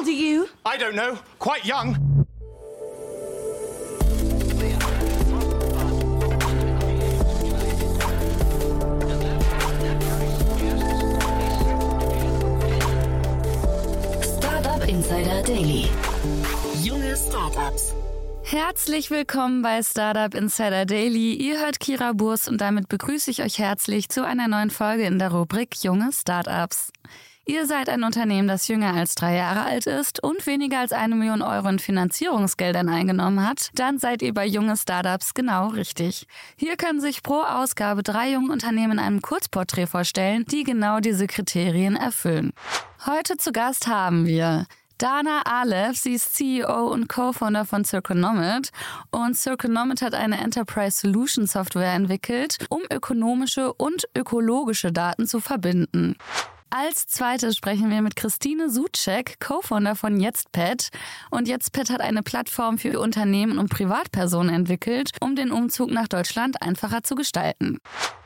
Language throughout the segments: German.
old are you? I don't know. Quite young. Startup Insider Daily. Junge Startups. Herzlich willkommen bei Startup Insider Daily. Ihr hört Kira Burs und damit begrüße ich euch herzlich zu einer neuen Folge in der Rubrik Junge Startups. Ihr seid ein Unternehmen, das jünger als drei Jahre alt ist und weniger als eine Million Euro in Finanzierungsgeldern eingenommen hat, dann seid ihr bei junge Startups genau richtig. Hier können sich pro Ausgabe drei junge Unternehmen in einem Kurzporträt vorstellen, die genau diese Kriterien erfüllen. Heute zu Gast haben wir Dana Aleph, sie ist CEO und Co-Founder von Circonomit und Circonomit hat eine Enterprise Solution Software entwickelt, um ökonomische und ökologische Daten zu verbinden. Als zweites sprechen wir mit Christine Suchek, Co-Founder von YetztPet. Und YetztPet hat eine Plattform für Unternehmen und Privatpersonen entwickelt, um den Umzug nach Deutschland einfacher zu gestalten.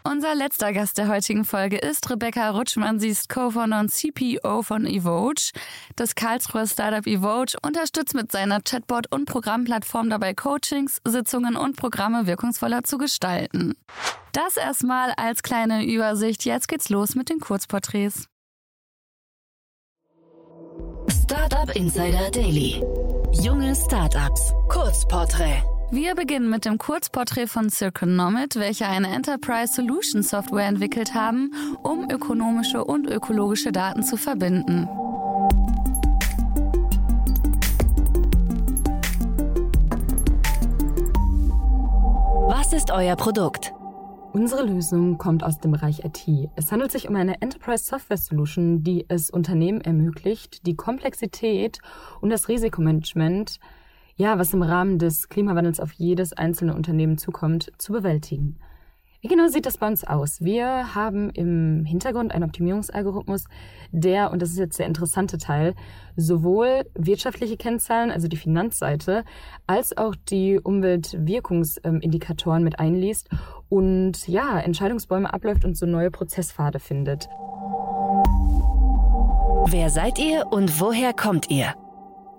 Unser letzter Gast der heutigen Folge ist Rebecca Rutschmann. Sie ist Co-Founder und CPO von Evoge. Das Karlsruher Startup Evoge unterstützt mit seiner Chatbot- und Programmplattform dabei Coachings, Sitzungen und Programme wirkungsvoller zu gestalten. Das erstmal als kleine Übersicht. Jetzt geht's los mit den Kurzporträts. Startup Insider Daily. Junge Startups. Kurzporträt. Wir beginnen mit dem Kurzporträt von Circonomit, welche eine Enterprise Solution Software entwickelt haben, um ökonomische und ökologische Daten zu verbinden. Was ist euer Produkt? Unsere Lösung kommt aus dem Bereich IT. Es handelt sich um eine Enterprise Software Solution, die es Unternehmen ermöglicht, die Komplexität und das Risikomanagement, ja, was im Rahmen des Klimawandels auf jedes einzelne Unternehmen zukommt, zu bewältigen. Wie genau sieht das bei uns aus? Wir haben im Hintergrund einen Optimierungsalgorithmus, der, und das ist jetzt der interessante Teil, sowohl wirtschaftliche Kennzahlen, also die Finanzseite, als auch die Umweltwirkungsindikatoren mit einliest und ja, Entscheidungsbäume abläuft und so neue Prozesspfade findet. Wer seid ihr und woher kommt ihr?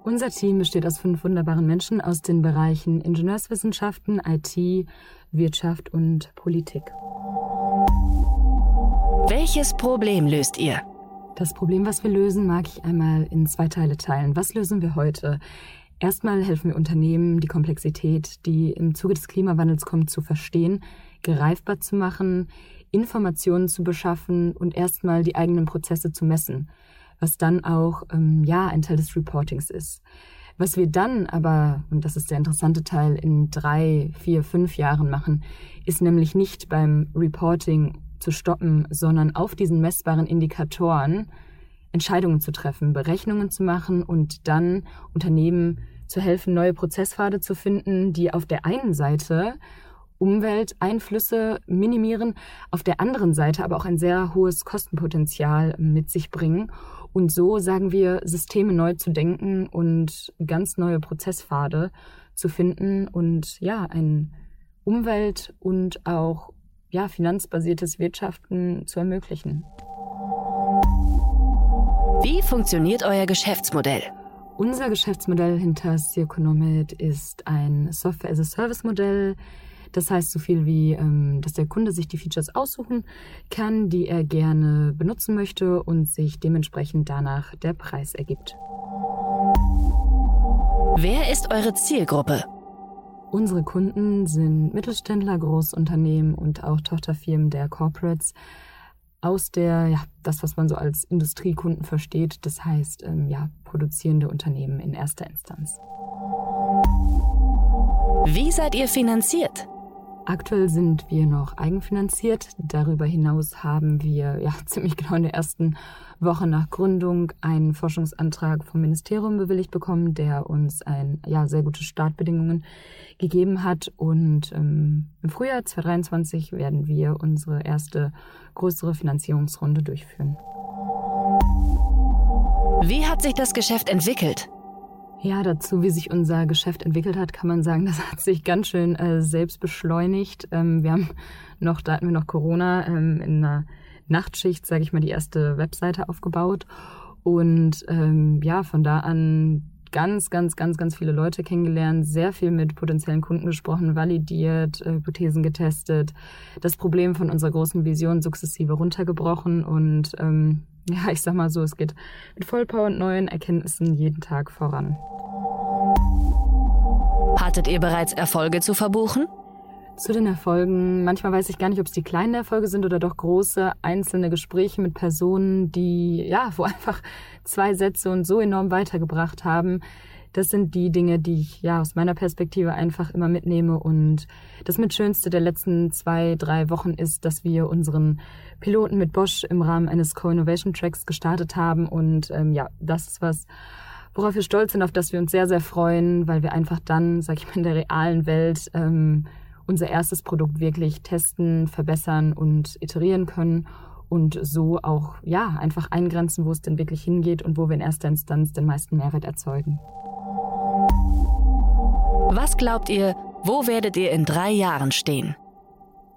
Unser Team besteht aus fünf wunderbaren Menschen aus den Bereichen Ingenieurswissenschaften, IT, Wirtschaft und Politik. Welches Problem löst ihr? Das Problem, was wir lösen, mag ich einmal in zwei Teile teilen. Was lösen wir heute? Erstmal helfen wir Unternehmen, die Komplexität, die im Zuge des Klimawandels kommt, zu verstehen, greifbar zu machen, Informationen zu beschaffen und erstmal die eigenen Prozesse zu messen, was dann auch ähm, ja ein Teil des Reportings ist. Was wir dann aber, und das ist der interessante Teil, in drei, vier, fünf Jahren machen, ist nämlich nicht beim Reporting zu stoppen, sondern auf diesen messbaren Indikatoren Entscheidungen zu treffen, Berechnungen zu machen und dann Unternehmen zu helfen, neue Prozesspfade zu finden, die auf der einen Seite Umwelteinflüsse minimieren, auf der anderen Seite aber auch ein sehr hohes Kostenpotenzial mit sich bringen. Und so sagen wir, Systeme neu zu denken und ganz neue Prozesspfade zu finden und ja, ein Umwelt- und auch ja, finanzbasiertes Wirtschaften zu ermöglichen. Wie funktioniert euer Geschäftsmodell? Unser Geschäftsmodell hinter Circonomit ist ein Software-as-a-Service-Modell. Das heißt so viel wie, ähm, dass der Kunde sich die Features aussuchen kann, die er gerne benutzen möchte und sich dementsprechend danach der Preis ergibt. Wer ist eure Zielgruppe? Unsere Kunden sind Mittelständler, Großunternehmen und auch Tochterfirmen der Corporates aus der, ja, das, was man so als Industriekunden versteht, das heißt, ähm, ja, produzierende Unternehmen in erster Instanz. Wie seid ihr finanziert? Aktuell sind wir noch eigenfinanziert. Darüber hinaus haben wir ja ziemlich genau in der ersten Woche nach Gründung einen Forschungsantrag vom Ministerium bewilligt bekommen, der uns ein ja sehr gute Startbedingungen gegeben hat. Und ähm, im Frühjahr 2023 werden wir unsere erste größere Finanzierungsrunde durchführen. Wie hat sich das Geschäft entwickelt? Ja, dazu, wie sich unser Geschäft entwickelt hat, kann man sagen, das hat sich ganz schön äh, selbst beschleunigt. Ähm, wir haben noch, da hatten wir noch Corona ähm, in einer Nachtschicht, sage ich mal, die erste Webseite aufgebaut. Und ähm, ja, von da an ganz, ganz, ganz, ganz viele Leute kennengelernt, sehr viel mit potenziellen Kunden gesprochen, validiert, äh, Hypothesen getestet, das Problem von unserer großen Vision sukzessive runtergebrochen und ähm, ja, ich sag mal so, es geht mit Vollpower und neuen Erkenntnissen jeden Tag voran. Hattet ihr bereits Erfolge zu verbuchen? Zu den Erfolgen. Manchmal weiß ich gar nicht, ob es die kleinen Erfolge sind oder doch große einzelne Gespräche mit Personen, die, ja, wo einfach zwei Sätze und so enorm weitergebracht haben. Das sind die Dinge, die ich ja aus meiner Perspektive einfach immer mitnehme. Und das mit Schönste der letzten zwei, drei Wochen ist, dass wir unseren Piloten mit Bosch im Rahmen eines Co-Innovation Tracks gestartet haben. Und ähm, ja, das ist was, worauf wir stolz sind, auf das wir uns sehr, sehr freuen, weil wir einfach dann, sag ich mal, in der realen Welt ähm, unser erstes Produkt wirklich testen, verbessern und iterieren können und so auch ja einfach eingrenzen, wo es denn wirklich hingeht und wo wir in erster Instanz den meisten Mehrwert erzeugen. Was glaubt ihr, wo werdet ihr in drei Jahren stehen?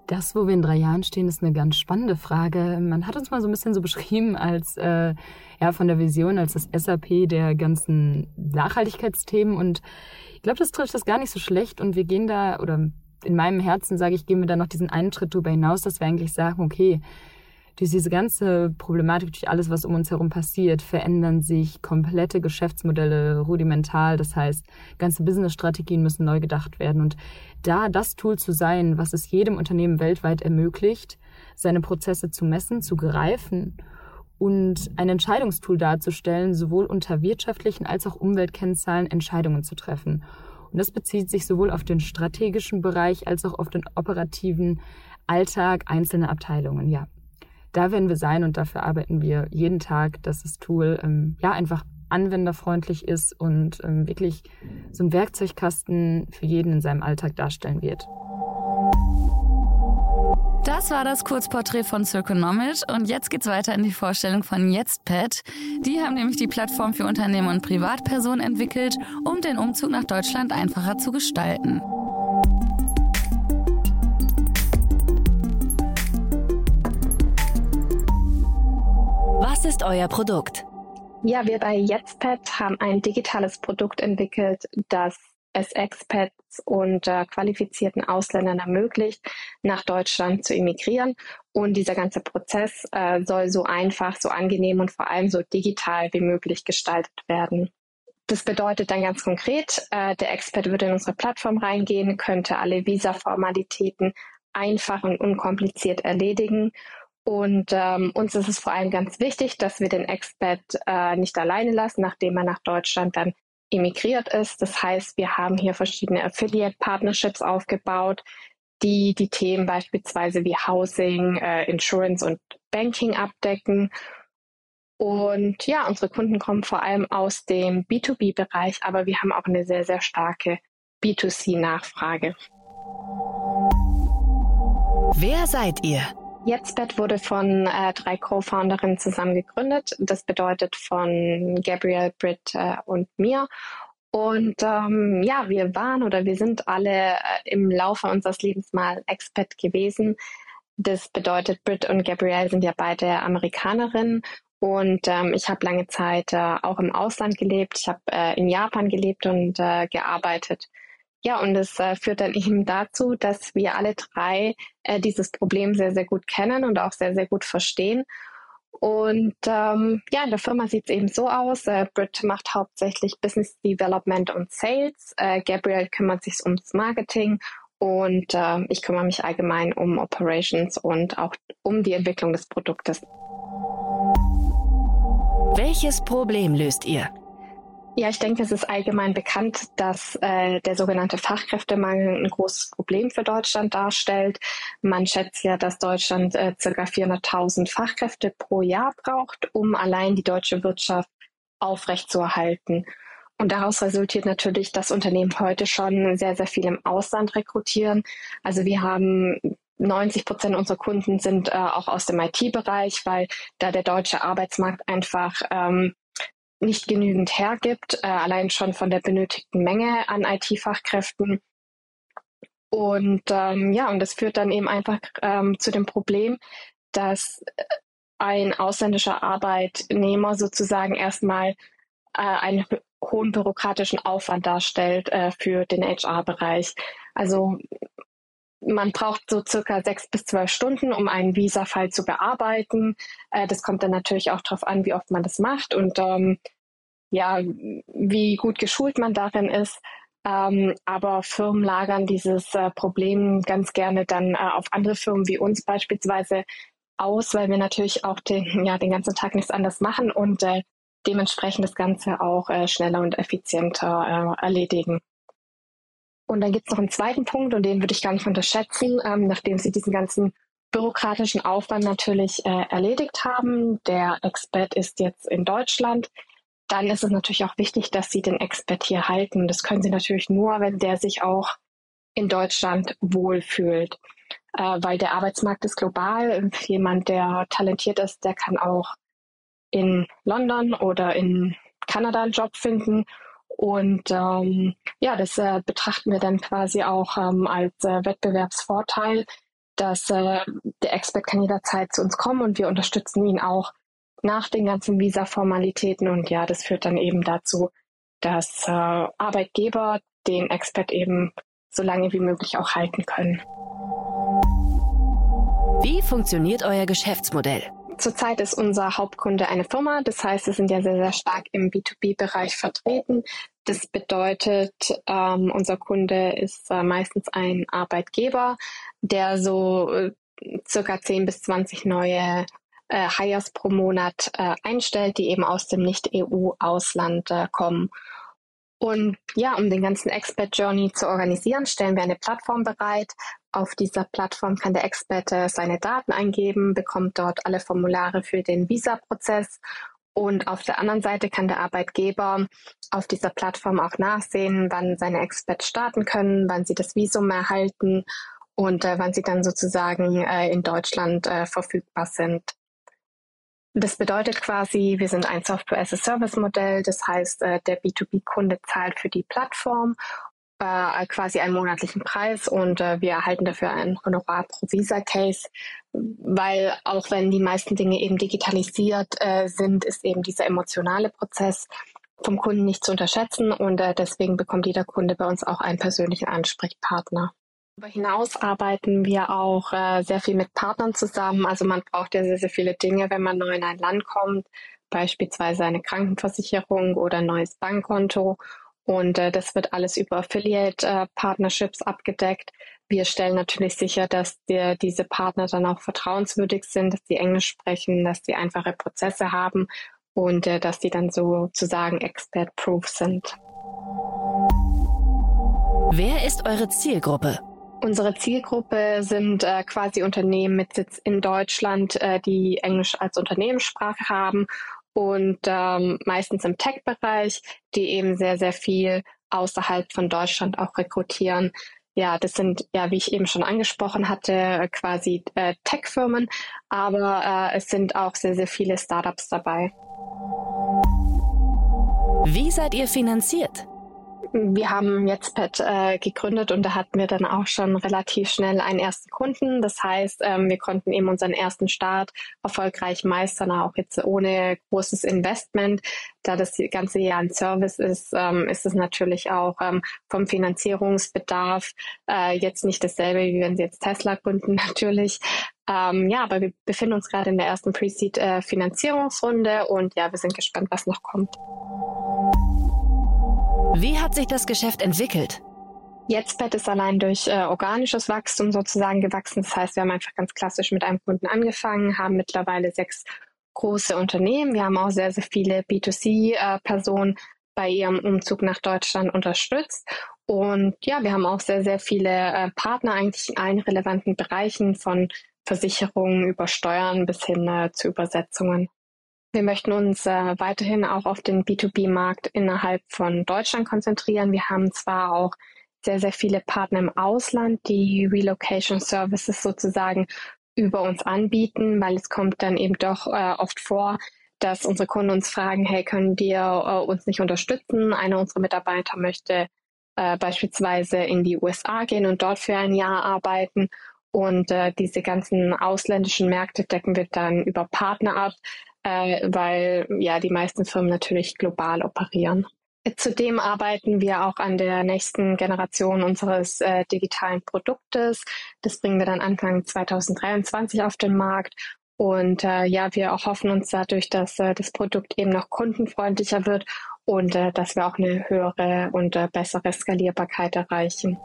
Das, wo wir in drei Jahren stehen, ist eine ganz spannende Frage. Man hat uns mal so ein bisschen so beschrieben als äh, ja von der Vision als das SAP der ganzen Nachhaltigkeitsthemen und ich glaube, das trifft das gar nicht so schlecht und wir gehen da oder in meinem Herzen sage ich, gehen wir da noch diesen einen Schritt darüber hinaus, dass wir eigentlich sagen, okay, durch diese ganze Problematik, durch alles, was um uns herum passiert, verändern sich komplette Geschäftsmodelle rudimental. Das heißt, ganze Businessstrategien müssen neu gedacht werden. Und da das Tool zu sein, was es jedem Unternehmen weltweit ermöglicht, seine Prozesse zu messen, zu greifen und ein Entscheidungstool darzustellen, sowohl unter wirtschaftlichen als auch Umweltkennzahlen Entscheidungen zu treffen. Und das bezieht sich sowohl auf den strategischen Bereich als auch auf den operativen Alltag einzelner Abteilungen. Ja, da werden wir sein und dafür arbeiten wir jeden Tag, dass das Tool ähm, ja einfach anwenderfreundlich ist und ähm, wirklich so ein Werkzeugkasten für jeden in seinem Alltag darstellen wird. Das war das Kurzporträt von Circonomic und jetzt geht's weiter in die Vorstellung von YesPet. Die haben nämlich die Plattform für Unternehmen und Privatpersonen entwickelt, um den Umzug nach Deutschland einfacher zu gestalten. Was ist euer Produkt? Ja, wir bei YesPet haben ein digitales Produkt entwickelt, das es Expats und äh, qualifizierten Ausländern ermöglicht, nach Deutschland zu emigrieren. Und dieser ganze Prozess äh, soll so einfach, so angenehm und vor allem so digital wie möglich gestaltet werden. Das bedeutet dann ganz konkret, äh, der Expert würde in unsere Plattform reingehen, könnte alle Visa-Formalitäten einfach und unkompliziert erledigen. Und ähm, uns ist es vor allem ganz wichtig, dass wir den Expert äh, nicht alleine lassen, nachdem er nach Deutschland dann emigriert ist. Das heißt, wir haben hier verschiedene Affiliate-Partnerships aufgebaut, die die Themen beispielsweise wie Housing, äh, Insurance und Banking abdecken. Und ja, unsere Kunden kommen vor allem aus dem B2B-Bereich, aber wir haben auch eine sehr, sehr starke B2C-Nachfrage. Wer seid ihr? Jetztbet wurde von äh, drei Co-Founderinnen zusammen gegründet. Das bedeutet von Gabrielle, Britt äh, und mir. Und ähm, ja, wir waren oder wir sind alle äh, im Laufe unseres Lebens mal Expat gewesen. Das bedeutet, Britt und Gabrielle sind ja beide Amerikanerinnen und ähm, ich habe lange Zeit äh, auch im Ausland gelebt. Ich habe äh, in Japan gelebt und äh, gearbeitet. Ja, und es äh, führt dann eben dazu, dass wir alle drei äh, dieses Problem sehr, sehr gut kennen und auch sehr, sehr gut verstehen. Und ähm, ja, in der Firma sieht es eben so aus. Äh, Britt macht hauptsächlich Business Development und Sales. Äh, Gabriel kümmert sich ums Marketing und äh, ich kümmere mich allgemein um Operations und auch um die Entwicklung des Produktes. Welches Problem löst ihr? Ja, ich denke, es ist allgemein bekannt, dass äh, der sogenannte Fachkräftemangel ein großes Problem für Deutschland darstellt. Man schätzt ja, dass Deutschland äh, ca. 400.000 Fachkräfte pro Jahr braucht, um allein die deutsche Wirtschaft aufrechtzuerhalten. Und daraus resultiert natürlich, dass Unternehmen heute schon sehr, sehr viel im Ausland rekrutieren. Also wir haben 90 Prozent unserer Kunden sind äh, auch aus dem IT-Bereich, weil da der deutsche Arbeitsmarkt einfach ähm, nicht genügend hergibt, äh, allein schon von der benötigten Menge an IT-Fachkräften. Und ähm, ja, und das führt dann eben einfach ähm, zu dem Problem, dass ein ausländischer Arbeitnehmer sozusagen erstmal äh, einen hohen bürokratischen Aufwand darstellt äh, für den HR-Bereich. Also man braucht so circa sechs bis zwölf Stunden, um einen Visa-Fall zu bearbeiten. Äh, das kommt dann natürlich auch darauf an, wie oft man das macht und ähm, ja, wie gut geschult man darin ist. Ähm, aber Firmen lagern dieses äh, Problem ganz gerne dann äh, auf andere Firmen wie uns beispielsweise aus, weil wir natürlich auch den, ja, den ganzen Tag nichts anderes machen und äh, dementsprechend das Ganze auch äh, schneller und effizienter äh, erledigen. Und dann gibt es noch einen zweiten Punkt und den würde ich gar nicht unterschätzen, ähm, nachdem Sie diesen ganzen bürokratischen Aufwand natürlich äh, erledigt haben. Der Expert ist jetzt in Deutschland dann ist es natürlich auch wichtig, dass Sie den Expert hier halten. Das können Sie natürlich nur, wenn der sich auch in Deutschland wohlfühlt. Äh, weil der Arbeitsmarkt ist global. Jemand, der talentiert ist, der kann auch in London oder in Kanada einen Job finden. Und ähm, ja, das äh, betrachten wir dann quasi auch ähm, als äh, Wettbewerbsvorteil, dass äh, der Expert kann jederzeit zu uns kommen und wir unterstützen ihn auch nach den ganzen Visa-Formalitäten. Und ja, das führt dann eben dazu, dass äh, Arbeitgeber den Expert eben so lange wie möglich auch halten können. Wie funktioniert euer Geschäftsmodell? Zurzeit ist unser Hauptkunde eine Firma, das heißt, wir sind ja sehr, sehr stark im B2B-Bereich vertreten. Das bedeutet, ähm, unser Kunde ist äh, meistens ein Arbeitgeber, der so äh, circa 10 bis 20 neue äh, Hires pro Monat äh, einstellt, die eben aus dem Nicht-EU-Ausland äh, kommen. Und ja, um den ganzen Expert Journey zu organisieren, stellen wir eine Plattform bereit. Auf dieser Plattform kann der Experte seine Daten eingeben, bekommt dort alle Formulare für den Visa-Prozess und auf der anderen Seite kann der Arbeitgeber auf dieser Plattform auch nachsehen, wann seine Experts starten können, wann sie das Visum erhalten und äh, wann sie dann sozusagen äh, in Deutschland äh, verfügbar sind. Das bedeutet quasi, wir sind ein Software-as-a-Service-Modell. Das heißt, äh, der B2B-Kunde zahlt für die Plattform äh, quasi einen monatlichen Preis und äh, wir erhalten dafür ein Honorar pro Visa-Case, weil auch wenn die meisten Dinge eben digitalisiert sind, ist eben dieser emotionale Prozess vom Kunden nicht zu unterschätzen und deswegen bekommt jeder Kunde bei uns auch einen persönlichen Ansprechpartner. Darüber hinaus arbeiten wir auch äh, sehr viel mit Partnern zusammen. Also man braucht ja sehr, sehr viele Dinge, wenn man neu in ein Land kommt, beispielsweise eine Krankenversicherung oder ein neues Bankkonto. Und äh, das wird alles über Affiliate-Partnerships äh, abgedeckt. Wir stellen natürlich sicher, dass die, diese Partner dann auch vertrauenswürdig sind, dass sie Englisch sprechen, dass sie einfache Prozesse haben und äh, dass die dann sozusagen expert-proof sind. Wer ist eure Zielgruppe? Unsere Zielgruppe sind äh, quasi Unternehmen mit Sitz in Deutschland, äh, die Englisch als Unternehmenssprache haben und ähm, meistens im Tech-Bereich, die eben sehr, sehr viel außerhalb von Deutschland auch rekrutieren. Ja, das sind ja, wie ich eben schon angesprochen hatte, quasi äh, Tech-Firmen, aber äh, es sind auch sehr, sehr viele Startups dabei. Wie seid ihr finanziert? Wir haben jetzt Pet äh, gegründet und da hatten wir dann auch schon relativ schnell einen ersten Kunden. Das heißt, ähm, wir konnten eben unseren ersten Start erfolgreich meistern, auch jetzt ohne großes Investment. Da das ganze Jahr ein Service ist, ähm, ist es natürlich auch ähm, vom Finanzierungsbedarf äh, jetzt nicht dasselbe, wie wenn Sie jetzt Tesla gründen, natürlich. Ähm, ja, aber wir befinden uns gerade in der ersten Pre-Seed-Finanzierungsrunde äh, und ja, wir sind gespannt, was noch kommt. Wie hat sich das Geschäft entwickelt? Jetzt ist allein durch äh, organisches Wachstum sozusagen gewachsen. Das heißt, wir haben einfach ganz klassisch mit einem Kunden angefangen, haben mittlerweile sechs große Unternehmen. Wir haben auch sehr, sehr viele B2C-Personen äh, bei ihrem Umzug nach Deutschland unterstützt. Und ja, wir haben auch sehr, sehr viele äh, Partner eigentlich in allen relevanten Bereichen von Versicherungen über Steuern bis hin äh, zu Übersetzungen. Wir möchten uns äh, weiterhin auch auf den B2B-Markt innerhalb von Deutschland konzentrieren. Wir haben zwar auch sehr, sehr viele Partner im Ausland, die Relocation Services sozusagen über uns anbieten, weil es kommt dann eben doch äh, oft vor, dass unsere Kunden uns fragen, hey, können dir äh, uns nicht unterstützen? Einer unserer Mitarbeiter möchte äh, beispielsweise in die USA gehen und dort für ein Jahr arbeiten. Und äh, diese ganzen ausländischen Märkte decken wir dann über Partner ab, äh, weil ja die meisten Firmen natürlich global operieren. Zudem arbeiten wir auch an der nächsten Generation unseres äh, digitalen Produktes. Das bringen wir dann Anfang 2023 auf den Markt. Und äh, ja, wir hoffen uns dadurch, dass äh, das Produkt eben noch kundenfreundlicher wird und äh, dass wir auch eine höhere und äh, bessere Skalierbarkeit erreichen.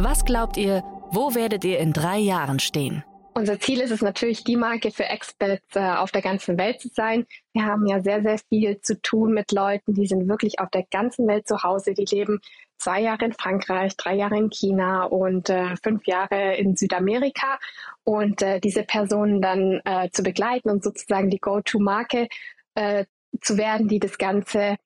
Was glaubt ihr, wo werdet ihr in drei Jahren stehen? Unser Ziel ist es natürlich, die Marke für Expats äh, auf der ganzen Welt zu sein. Wir haben ja sehr, sehr viel zu tun mit Leuten, die sind wirklich auf der ganzen Welt zu Hause. Die leben zwei Jahre in Frankreich, drei Jahre in China und äh, fünf Jahre in Südamerika. Und äh, diese Personen dann äh, zu begleiten und sozusagen die Go-to-Marke äh, zu werden, die das Ganze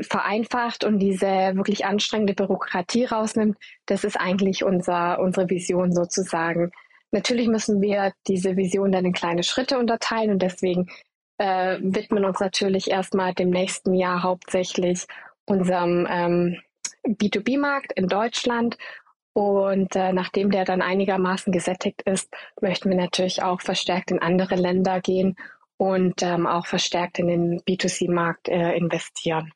vereinfacht und diese wirklich anstrengende Bürokratie rausnimmt, das ist eigentlich unser, unsere Vision sozusagen. Natürlich müssen wir diese Vision dann in kleine Schritte unterteilen und deswegen äh, widmen uns natürlich erstmal dem nächsten Jahr hauptsächlich unserem ähm, B2B-Markt in Deutschland. Und äh, nachdem der dann einigermaßen gesättigt ist, möchten wir natürlich auch verstärkt in andere Länder gehen und ähm, auch verstärkt in den B2C-Markt äh, investieren.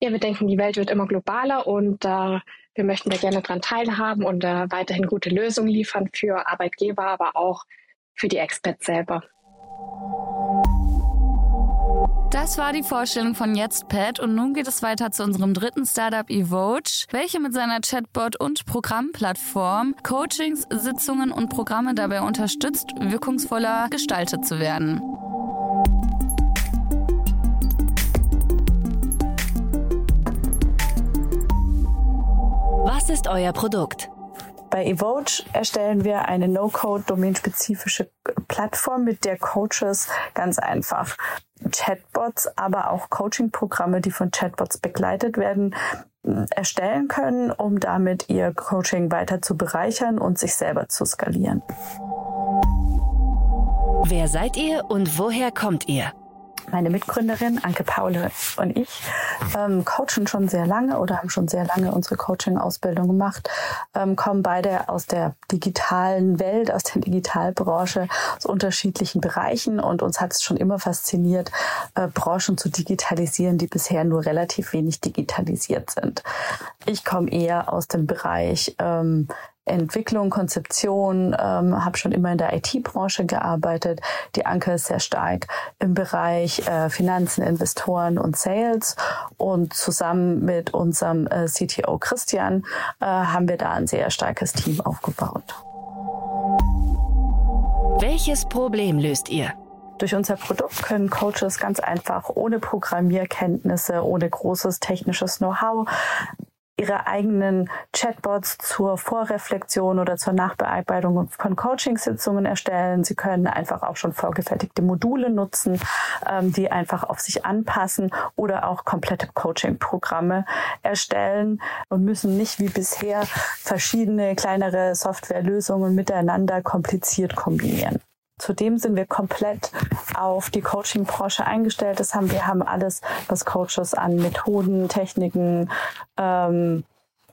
Ja, wir denken, die Welt wird immer globaler und äh, wir möchten da gerne daran teilhaben und äh, weiterhin gute Lösungen liefern für Arbeitgeber, aber auch für die Experts selber. Das war die Vorstellung von YesPad und nun geht es weiter zu unserem dritten Startup Evoge, welche mit seiner Chatbot und Programmplattform Coachings, Sitzungen und Programme dabei unterstützt, wirkungsvoller gestaltet zu werden. Was ist euer Produkt? Bei Evoge erstellen wir eine No-Code domainspezifische Plattform, mit der Coaches ganz einfach Chatbots, aber auch Coaching-Programme, die von Chatbots begleitet werden, erstellen können, um damit ihr Coaching weiter zu bereichern und sich selber zu skalieren. Wer seid ihr und woher kommt ihr? Meine Mitgründerin Anke Paule und ich ähm, coachen schon sehr lange oder haben schon sehr lange unsere Coaching-Ausbildung gemacht, ähm, kommen beide aus der digitalen Welt, aus der Digitalbranche, aus unterschiedlichen Bereichen und uns hat es schon immer fasziniert, äh, Branchen zu digitalisieren, die bisher nur relativ wenig digitalisiert sind. Ich komme eher aus dem Bereich ähm, Entwicklung, Konzeption, ähm, habe schon immer in der IT-Branche gearbeitet. Die Anke ist sehr stark im Bereich äh, Finanzen, Investoren und Sales. Und zusammen mit unserem äh, CTO Christian äh, haben wir da ein sehr starkes Team aufgebaut. Welches Problem löst ihr? Durch unser Produkt können Coaches ganz einfach ohne Programmierkenntnisse, ohne großes technisches Know-how ihre eigenen Chatbots zur Vorreflexion oder zur Nachbearbeitung von Coachingsitzungen erstellen. Sie können einfach auch schon vorgefertigte Module nutzen, ähm, die einfach auf sich anpassen oder auch komplette Coaching-Programme erstellen und müssen nicht wie bisher verschiedene kleinere Softwarelösungen miteinander kompliziert kombinieren. Zudem sind wir komplett auf die Coaching-Branche eingestellt. Das haben wir haben alles, was Coaches an Methoden, Techniken ähm,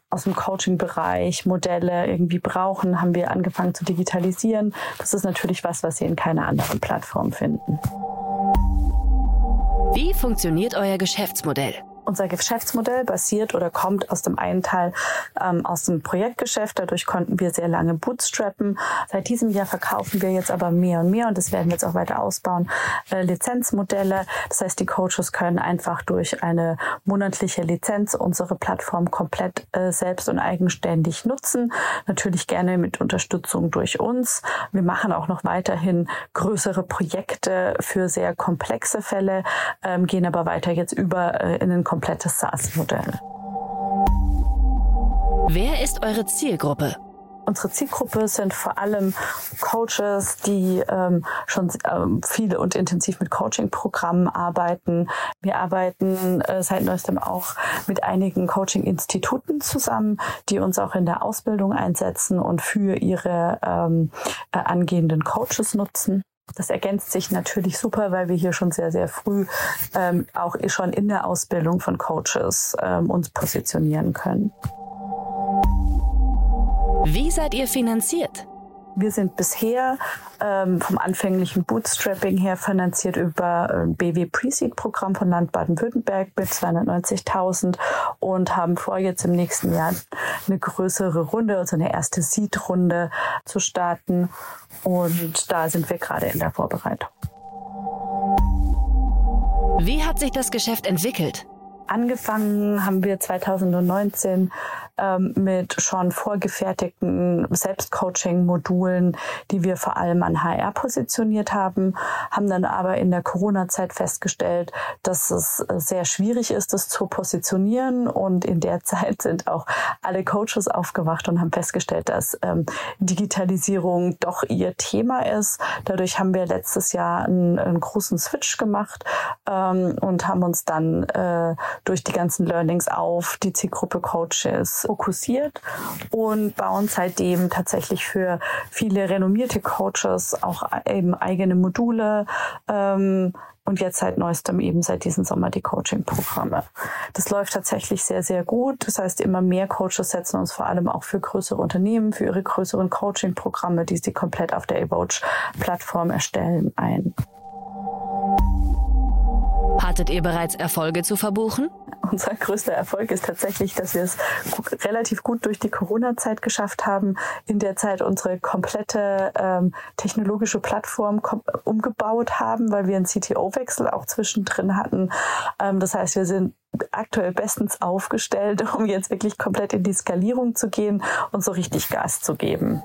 aus dem Coaching-Bereich, Modelle irgendwie brauchen, haben wir angefangen zu digitalisieren. Das ist natürlich was, was Sie in keiner anderen Plattform finden. Wie funktioniert euer Geschäftsmodell? Unser Geschäftsmodell basiert oder kommt aus dem einen Teil ähm, aus dem Projektgeschäft. Dadurch konnten wir sehr lange bootstrappen. Seit diesem Jahr verkaufen wir jetzt aber mehr und mehr und das werden wir jetzt auch weiter ausbauen. Äh, Lizenzmodelle. Das heißt, die Coaches können einfach durch eine monatliche Lizenz unsere Plattform komplett äh, selbst und eigenständig nutzen. Natürlich gerne mit Unterstützung durch uns. Wir machen auch noch weiterhin größere Projekte für sehr komplexe Fälle, ähm, gehen aber weiter jetzt über äh, in den komplettes SaaS-Modell. Wer ist eure Zielgruppe? Unsere Zielgruppe sind vor allem Coaches, die ähm, schon ähm, viele und intensiv mit Coaching-Programmen arbeiten. Wir arbeiten äh, seit neuestem auch mit einigen Coaching-Instituten zusammen, die uns auch in der Ausbildung einsetzen und für ihre ähm, äh, angehenden Coaches nutzen. Das ergänzt sich natürlich super, weil wir hier schon sehr, sehr früh ähm, auch schon in der Ausbildung von Coaches ähm, uns positionieren können. Wie seid ihr finanziert? Wir sind bisher ähm, vom anfänglichen Bootstrapping her finanziert über ein BW Pre-Seed-Programm von Land Baden-Württemberg mit 290.000 und haben vor, jetzt im nächsten Jahr eine größere Runde, also eine erste Seed-Runde zu starten. Und da sind wir gerade in der Vorbereitung. Wie hat sich das Geschäft entwickelt? Angefangen haben wir 2019 ähm, mit schon vorgefertigten Selbstcoaching-Modulen, die wir vor allem an HR positioniert haben, haben dann aber in der Corona-Zeit festgestellt, dass es sehr schwierig ist, das zu positionieren. Und in der Zeit sind auch alle Coaches aufgewacht und haben festgestellt, dass ähm, Digitalisierung doch ihr Thema ist. Dadurch haben wir letztes Jahr einen, einen großen Switch gemacht ähm, und haben uns dann äh, durch die ganzen Learnings auf die Zielgruppe Coaches fokussiert und bauen seitdem tatsächlich für viele renommierte Coaches auch eben eigene Module. Ähm, und jetzt seit neuestem eben seit diesem Sommer die Coaching-Programme. Das läuft tatsächlich sehr, sehr gut. Das heißt, immer mehr Coaches setzen uns vor allem auch für größere Unternehmen, für ihre größeren Coaching-Programme, die sie komplett auf der Evoach-Plattform erstellen, ein. Hattet ihr bereits Erfolge zu verbuchen? Unser größter Erfolg ist tatsächlich, dass wir es relativ gut durch die Corona-Zeit geschafft haben, in der Zeit unsere komplette ähm, technologische Plattform umgebaut haben, weil wir einen CTO-Wechsel auch zwischendrin hatten. Ähm, das heißt, wir sind aktuell bestens aufgestellt, um jetzt wirklich komplett in die Skalierung zu gehen und so richtig Gas zu geben.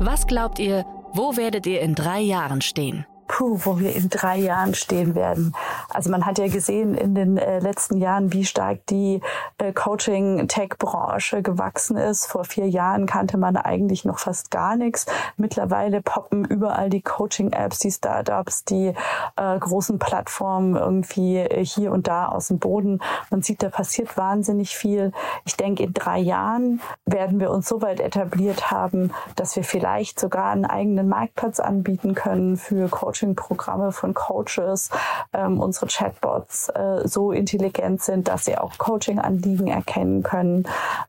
Was glaubt ihr, wo werdet ihr in drei Jahren stehen? Puh, wo wir in drei Jahren stehen werden. Also man hat ja gesehen in den äh, letzten Jahren, wie stark die äh, Coaching-Tech-Branche gewachsen ist. Vor vier Jahren kannte man eigentlich noch fast gar nichts. Mittlerweile poppen überall die Coaching-Apps, die Startups, die äh, großen Plattformen irgendwie äh, hier und da aus dem Boden. Man sieht, da passiert wahnsinnig viel. Ich denke, in drei Jahren werden wir uns so weit etabliert haben, dass wir vielleicht sogar einen eigenen Marktplatz anbieten können für Coaching Coaching-Programme von Coaches, ähm, unsere Chatbots äh, so intelligent sind, dass sie auch Coaching-Anliegen erkennen können.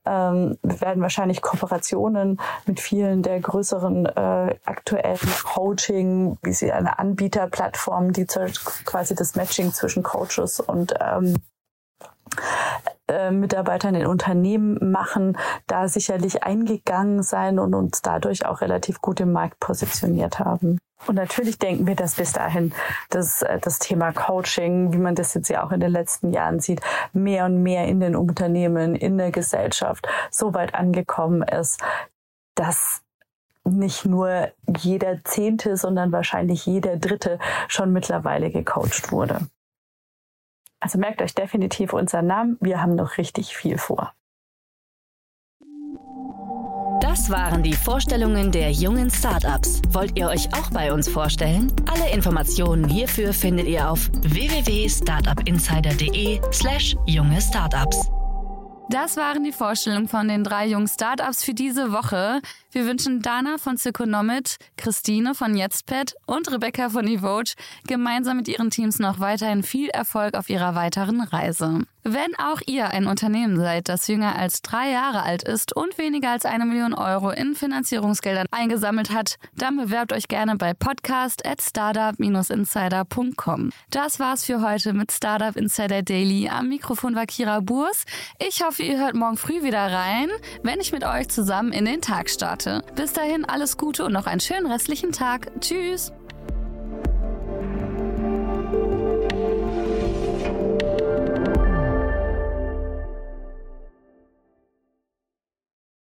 Ähm, wir werden wahrscheinlich Kooperationen mit vielen der größeren äh, aktuellen Coaching, wie sie eine Anbieterplattform, die quasi das Matching zwischen Coaches und ähm, äh, Mitarbeitern in Unternehmen machen, da sicherlich eingegangen sein und uns dadurch auch relativ gut im Markt positioniert haben. Und natürlich denken wir, dass bis dahin das, äh, das Thema Coaching, wie man das jetzt ja auch in den letzten Jahren sieht, mehr und mehr in den Unternehmen, in der Gesellschaft so weit angekommen ist, dass nicht nur jeder Zehnte, sondern wahrscheinlich jeder Dritte schon mittlerweile gecoacht wurde. Also merkt euch definitiv unseren Namen. Wir haben noch richtig viel vor. Das waren die Vorstellungen der jungen Startups. Wollt ihr euch auch bei uns vorstellen? Alle Informationen hierfür findet ihr auf www.startupinsider.de/slash junge Startups. Das waren die Vorstellungen von den drei jungen Startups für diese Woche. Wir wünschen Dana von Syconomit, Christine von Jetztpet und Rebecca von Evoge gemeinsam mit ihren Teams noch weiterhin viel Erfolg auf ihrer weiteren Reise. Wenn auch ihr ein Unternehmen seid, das jünger als drei Jahre alt ist und weniger als eine Million Euro in Finanzierungsgeldern eingesammelt hat, dann bewerbt euch gerne bei podcast at startup-insider.com. Das war's für heute mit Startup Insider Daily. Am Mikrofon war Kira Burs. Ich hoffe, ihr hört morgen früh wieder rein, wenn ich mit euch zusammen in den Tag starte. Bis dahin alles Gute und noch einen schönen restlichen Tag. Tschüss!